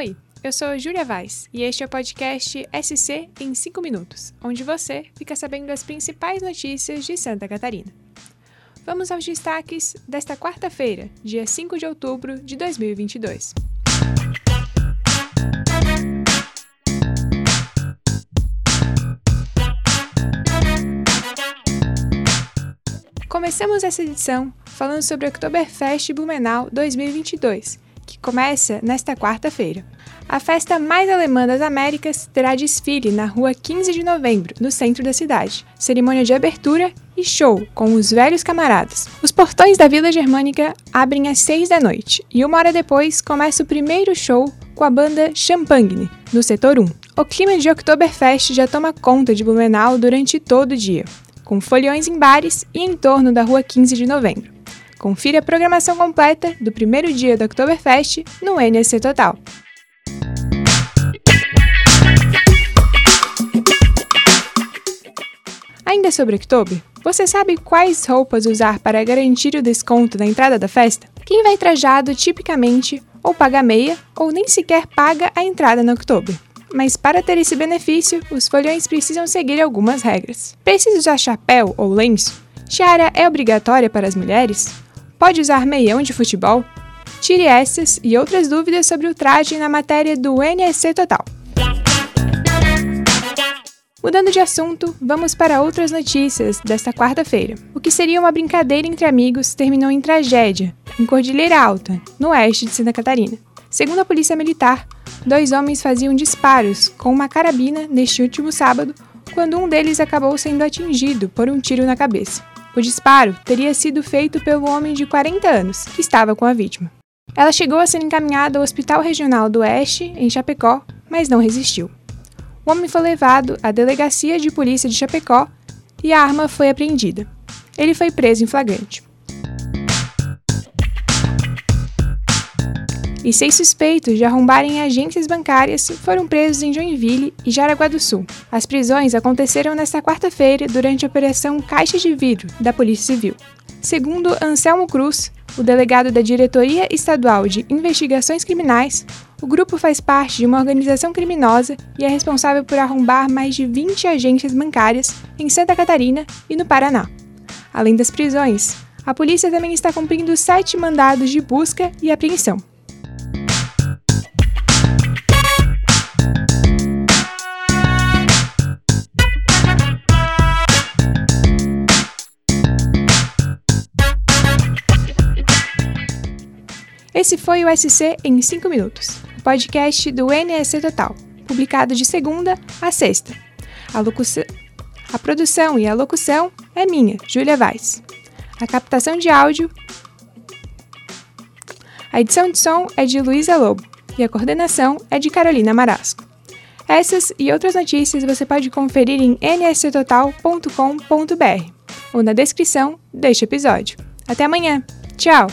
Oi, eu sou Júlia Vaz e este é o podcast SC em 5 minutos, onde você fica sabendo das principais notícias de Santa Catarina. Vamos aos destaques desta quarta-feira, dia 5 de outubro de 2022. Começamos essa edição falando sobre Oktoberfest Blumenau 2022, que começa nesta quarta-feira. A festa mais alemã das Américas terá desfile na rua 15 de novembro, no centro da cidade, cerimônia de abertura e show com os velhos camaradas. Os portões da Vila Germânica abrem às 6 da noite e uma hora depois começa o primeiro show com a banda Champagne, no setor 1. O clima de Oktoberfest já toma conta de Blumenau durante todo o dia com foliões em bares e em torno da Rua 15 de Novembro. Confira a programação completa do primeiro dia do Oktoberfest no NSC Total. Ainda sobre Oktober, você sabe quais roupas usar para garantir o desconto na entrada da festa? Quem vai trajado tipicamente ou paga meia ou nem sequer paga a entrada no Oktober mas para ter esse benefício, os folhões precisam seguir algumas regras. Precisa usar chapéu ou lenço? Tiara é obrigatória para as mulheres? Pode usar meião de futebol? Tire essas e outras dúvidas sobre o traje na matéria do NSC Total. Mudando de assunto, vamos para outras notícias desta quarta-feira. O que seria uma brincadeira entre amigos terminou em tragédia, em Cordilheira Alta, no oeste de Santa Catarina. Segundo a Polícia Militar, dois homens faziam disparos com uma carabina neste último sábado, quando um deles acabou sendo atingido por um tiro na cabeça. O disparo teria sido feito pelo homem de 40 anos, que estava com a vítima. Ela chegou a ser encaminhada ao Hospital Regional do Oeste, em Chapecó, mas não resistiu. O homem foi levado à delegacia de polícia de Chapecó e a arma foi apreendida. Ele foi preso em flagrante. E seis suspeitos de arrombarem agências bancárias foram presos em Joinville e Jaraguá do Sul. As prisões aconteceram nesta quarta-feira durante a Operação Caixa de Vidro da Polícia Civil. Segundo Anselmo Cruz, o delegado da Diretoria Estadual de Investigações Criminais, o grupo faz parte de uma organização criminosa e é responsável por arrombar mais de 20 agências bancárias em Santa Catarina e no Paraná. Além das prisões, a polícia também está cumprindo sete mandados de busca e apreensão. Esse foi o SC em 5 minutos, o podcast do NSC Total, publicado de segunda a sexta. A, a produção e a locução é minha, Júlia Vaz. A captação de áudio. A edição de som é de Luísa Lobo e a coordenação é de Carolina Marasco. Essas e outras notícias você pode conferir em nsctotal.com.br ou na descrição deste episódio. Até amanhã! Tchau!